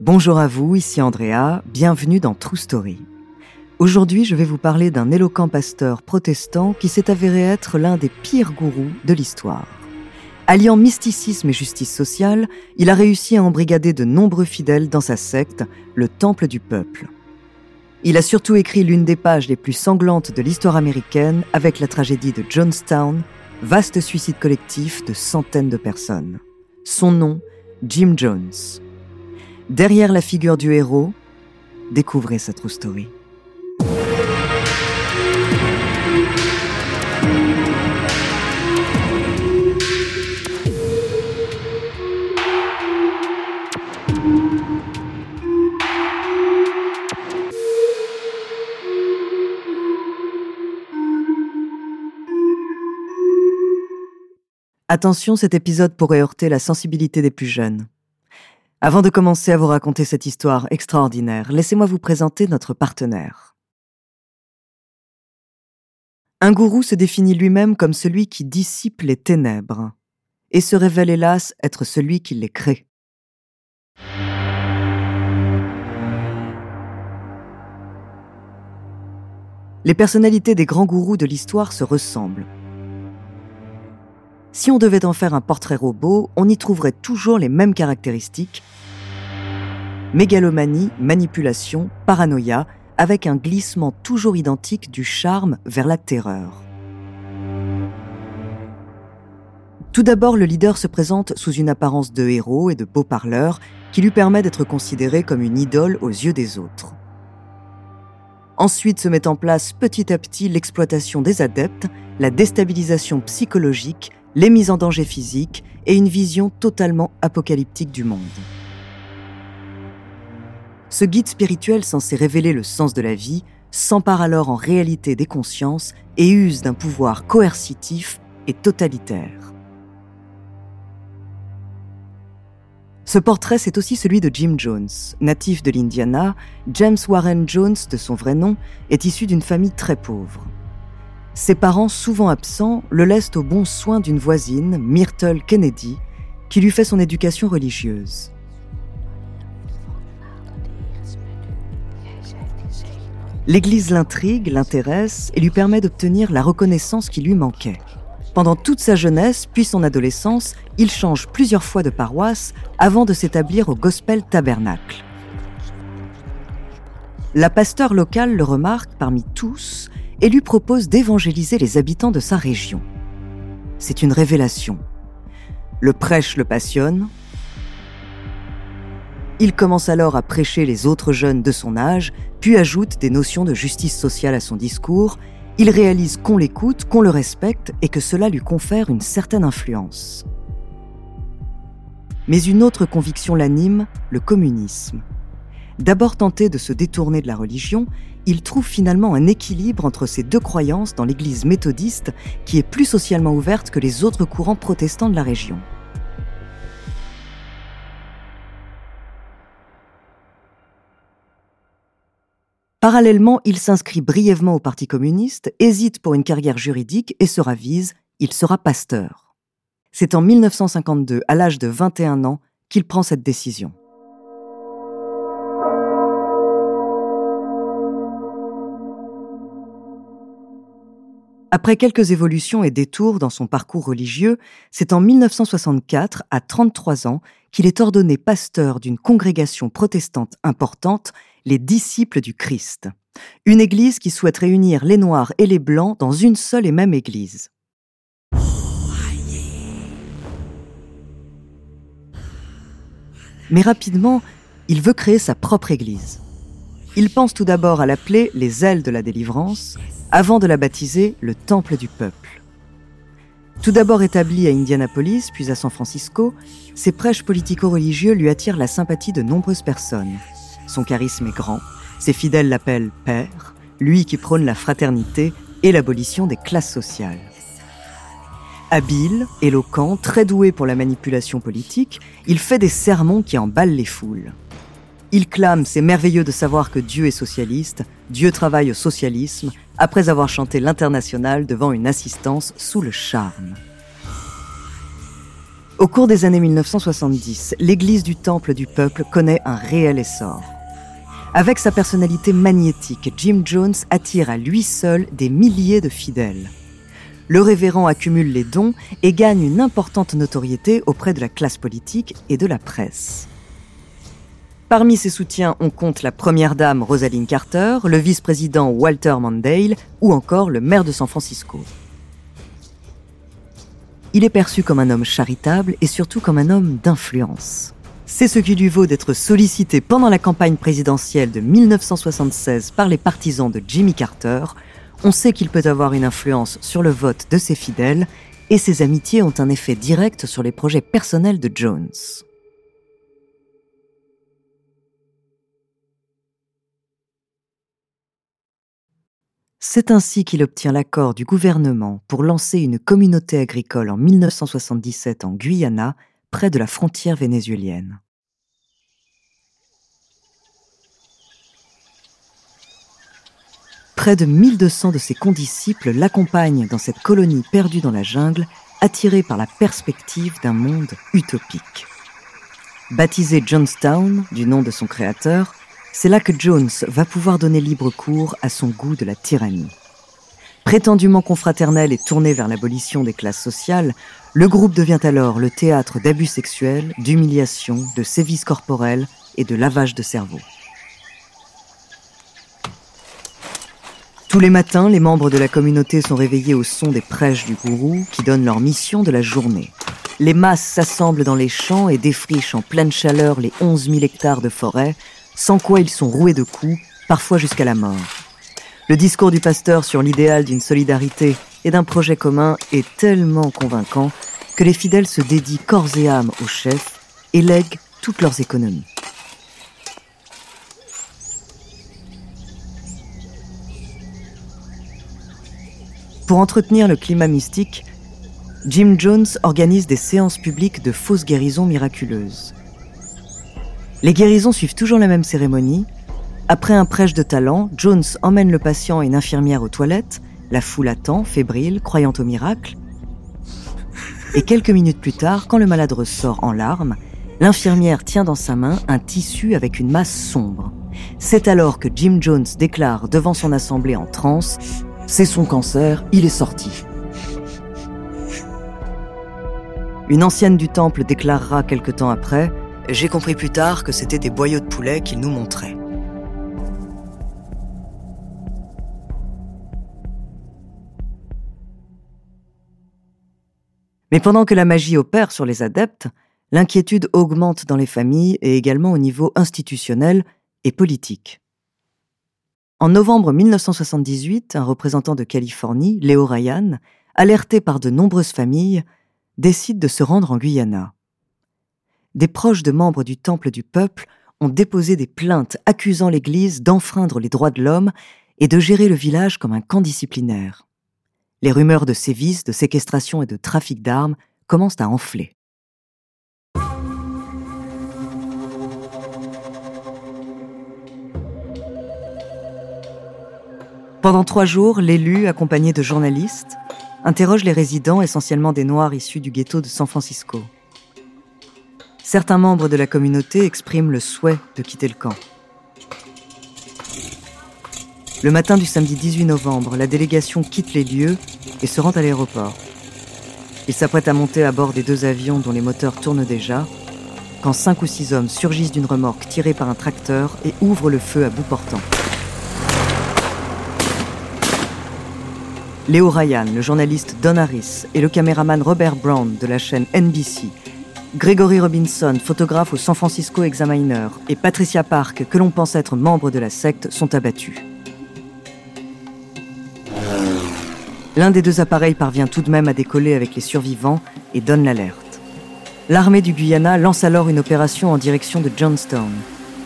Bonjour à vous, ici Andrea, bienvenue dans True Story. Aujourd'hui, je vais vous parler d'un éloquent pasteur protestant qui s'est avéré être l'un des pires gourous de l'histoire. Alliant mysticisme et justice sociale, il a réussi à embrigader de nombreux fidèles dans sa secte, le Temple du Peuple. Il a surtout écrit l'une des pages les plus sanglantes de l'histoire américaine avec la tragédie de Jonestown, vaste suicide collectif de centaines de personnes. Son nom, Jim Jones. Derrière la figure du héros, découvrez sa true story. Attention, cet épisode pourrait heurter la sensibilité des plus jeunes. Avant de commencer à vous raconter cette histoire extraordinaire, laissez-moi vous présenter notre partenaire. Un gourou se définit lui-même comme celui qui dissipe les ténèbres et se révèle hélas être celui qui les crée. Les personnalités des grands gourous de l'histoire se ressemblent. Si on devait en faire un portrait robot, on y trouverait toujours les mêmes caractéristiques. Mégalomanie, manipulation, paranoïa, avec un glissement toujours identique du charme vers la terreur. Tout d'abord, le leader se présente sous une apparence de héros et de beau parleur qui lui permet d'être considéré comme une idole aux yeux des autres. Ensuite se met en place petit à petit l'exploitation des adeptes, la déstabilisation psychologique, les mises en danger physiques et une vision totalement apocalyptique du monde. Ce guide spirituel censé révéler le sens de la vie s'empare alors en réalité des consciences et use d'un pouvoir coercitif et totalitaire. Ce portrait, c'est aussi celui de Jim Jones. Natif de l'Indiana, James Warren Jones, de son vrai nom, est issu d'une famille très pauvre. Ses parents, souvent absents, le laissent au bon soin d'une voisine, Myrtle Kennedy, qui lui fait son éducation religieuse. L'Église l'intrigue, l'intéresse et lui permet d'obtenir la reconnaissance qui lui manquait. Pendant toute sa jeunesse, puis son adolescence, il change plusieurs fois de paroisse avant de s'établir au Gospel Tabernacle. La pasteur locale le remarque parmi tous et lui propose d'évangéliser les habitants de sa région. C'est une révélation. Le prêche le passionne. Il commence alors à prêcher les autres jeunes de son âge, puis ajoute des notions de justice sociale à son discours. Il réalise qu'on l'écoute, qu'on le respecte et que cela lui confère une certaine influence. Mais une autre conviction l'anime, le communisme. D'abord tenté de se détourner de la religion, il trouve finalement un équilibre entre ces deux croyances dans l'Église méthodiste qui est plus socialement ouverte que les autres courants protestants de la région. Parallèlement, il s'inscrit brièvement au Parti communiste, hésite pour une carrière juridique et se ravise, il sera pasteur. C'est en 1952, à l'âge de 21 ans, qu'il prend cette décision. Après quelques évolutions et détours dans son parcours religieux, c'est en 1964, à 33 ans, qu'il est ordonné pasteur d'une congrégation protestante importante, les Disciples du Christ, une église qui souhaite réunir les Noirs et les Blancs dans une seule et même église. Mais rapidement, il veut créer sa propre église. Il pense tout d'abord à l'appeler les ailes de la délivrance, avant de la baptiser le Temple du Peuple. Tout d'abord établi à Indianapolis, puis à San Francisco, ses prêches politico-religieux lui attirent la sympathie de nombreuses personnes. Son charisme est grand, ses fidèles l'appellent Père, lui qui prône la fraternité et l'abolition des classes sociales. Habile, éloquent, très doué pour la manipulation politique, il fait des sermons qui emballent les foules. Il clame C'est merveilleux de savoir que Dieu est socialiste, Dieu travaille au socialisme, après avoir chanté l'international devant une assistance sous le charme. Au cours des années 1970, l'église du Temple du Peuple connaît un réel essor. Avec sa personnalité magnétique, Jim Jones attire à lui seul des milliers de fidèles. Le révérend accumule les dons et gagne une importante notoriété auprès de la classe politique et de la presse. Parmi ses soutiens, on compte la première dame Rosalind Carter, le vice-président Walter Mondale ou encore le maire de San Francisco. Il est perçu comme un homme charitable et surtout comme un homme d'influence. C'est ce qui lui vaut d'être sollicité pendant la campagne présidentielle de 1976 par les partisans de Jimmy Carter. On sait qu'il peut avoir une influence sur le vote de ses fidèles et ses amitiés ont un effet direct sur les projets personnels de Jones. C'est ainsi qu'il obtient l'accord du gouvernement pour lancer une communauté agricole en 1977 en Guyana, près de la frontière vénézuélienne. Près de 1200 de ses condisciples l'accompagnent dans cette colonie perdue dans la jungle, attirés par la perspective d'un monde utopique. Baptisé Johnstown, du nom de son créateur, c'est là que Jones va pouvoir donner libre cours à son goût de la tyrannie. Prétendument confraternel et tourné vers l'abolition des classes sociales, le groupe devient alors le théâtre d'abus sexuels, d'humiliations, de sévices corporels et de lavage de cerveau. Tous les matins, les membres de la communauté sont réveillés au son des prêches du gourou qui donnent leur mission de la journée. Les masses s'assemblent dans les champs et défrichent en pleine chaleur les 11 000 hectares de forêt sans quoi ils sont roués de coups, parfois jusqu'à la mort. Le discours du pasteur sur l'idéal d'une solidarité et d'un projet commun est tellement convaincant que les fidèles se dédient corps et âme au chef et lèguent toutes leurs économies. Pour entretenir le climat mystique, Jim Jones organise des séances publiques de fausses guérisons miraculeuses. Les guérisons suivent toujours la même cérémonie. Après un prêche de talent, Jones emmène le patient et une infirmière aux toilettes. La foule attend, fébrile, croyant au miracle. Et quelques minutes plus tard, quand le malade ressort en larmes, l'infirmière tient dans sa main un tissu avec une masse sombre. C'est alors que Jim Jones déclare devant son assemblée en transe C'est son cancer, il est sorti. Une ancienne du temple déclarera quelque temps après j'ai compris plus tard que c'était des boyaux de poulet qu'il nous montrait. Mais pendant que la magie opère sur les adeptes, l'inquiétude augmente dans les familles et également au niveau institutionnel et politique. En novembre 1978, un représentant de Californie, Léo Ryan, alerté par de nombreuses familles, décide de se rendre en Guyana des proches de membres du Temple du Peuple ont déposé des plaintes accusant l'Église d'enfreindre les droits de l'homme et de gérer le village comme un camp disciplinaire. Les rumeurs de sévices, de séquestration et de trafic d'armes commencent à enfler. Pendant trois jours, l'élu, accompagné de journalistes, interroge les résidents, essentiellement des Noirs issus du ghetto de San Francisco certains membres de la communauté expriment le souhait de quitter le camp. Le matin du samedi 18 novembre, la délégation quitte les lieux et se rend à l'aéroport. Ils s'apprêtent à monter à bord des deux avions dont les moteurs tournent déjà, quand cinq ou six hommes surgissent d'une remorque tirée par un tracteur et ouvrent le feu à bout portant. Léo Ryan, le journaliste Don Harris et le caméraman Robert Brown de la chaîne NBC Gregory Robinson, photographe au San Francisco Examiner, et Patricia Park, que l'on pense être membre de la secte, sont abattus. L'un des deux appareils parvient tout de même à décoller avec les survivants et donne l'alerte. L'armée du Guyana lance alors une opération en direction de Johnstown,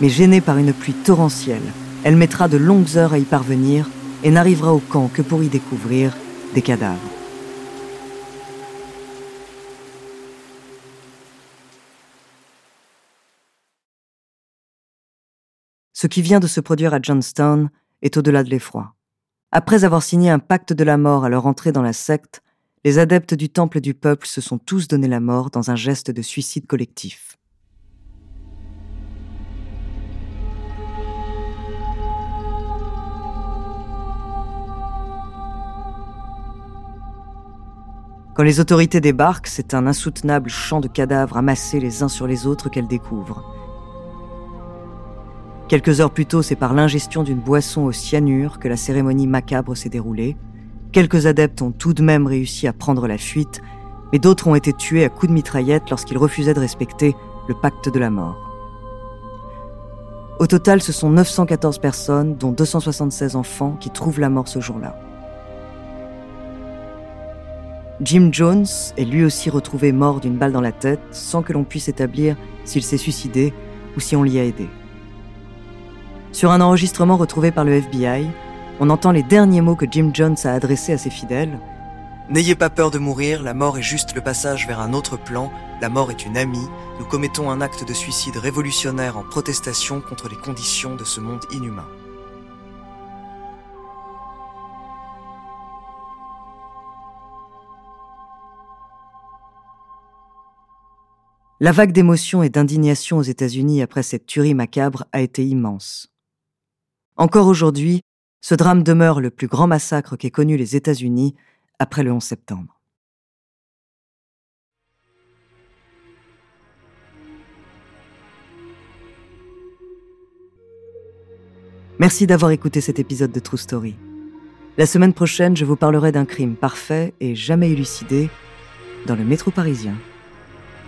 mais gênée par une pluie torrentielle, elle mettra de longues heures à y parvenir et n'arrivera au camp que pour y découvrir des cadavres. Ce qui vient de se produire à Johnstown est au-delà de l'effroi. Après avoir signé un pacte de la mort à leur entrée dans la secte, les adeptes du Temple du Peuple se sont tous donné la mort dans un geste de suicide collectif. Quand les autorités débarquent, c'est un insoutenable champ de cadavres amassés les uns sur les autres qu'elles découvrent. Quelques heures plus tôt, c'est par l'ingestion d'une boisson au cyanure que la cérémonie macabre s'est déroulée. Quelques adeptes ont tout de même réussi à prendre la fuite, mais d'autres ont été tués à coups de mitraillette lorsqu'ils refusaient de respecter le pacte de la mort. Au total, ce sont 914 personnes, dont 276 enfants, qui trouvent la mort ce jour-là. Jim Jones est lui aussi retrouvé mort d'une balle dans la tête sans que l'on puisse établir s'il s'est suicidé ou si on l'y a aidé. Sur un enregistrement retrouvé par le FBI, on entend les derniers mots que Jim Jones a adressés à ses fidèles. N'ayez pas peur de mourir, la mort est juste le passage vers un autre plan, la mort est une amie, nous commettons un acte de suicide révolutionnaire en protestation contre les conditions de ce monde inhumain. La vague d'émotion et d'indignation aux États-Unis après cette tuerie macabre a été immense. Encore aujourd'hui, ce drame demeure le plus grand massacre qu'aient connu les États-Unis après le 11 septembre. Merci d'avoir écouté cet épisode de True Story. La semaine prochaine, je vous parlerai d'un crime parfait et jamais élucidé dans le métro parisien.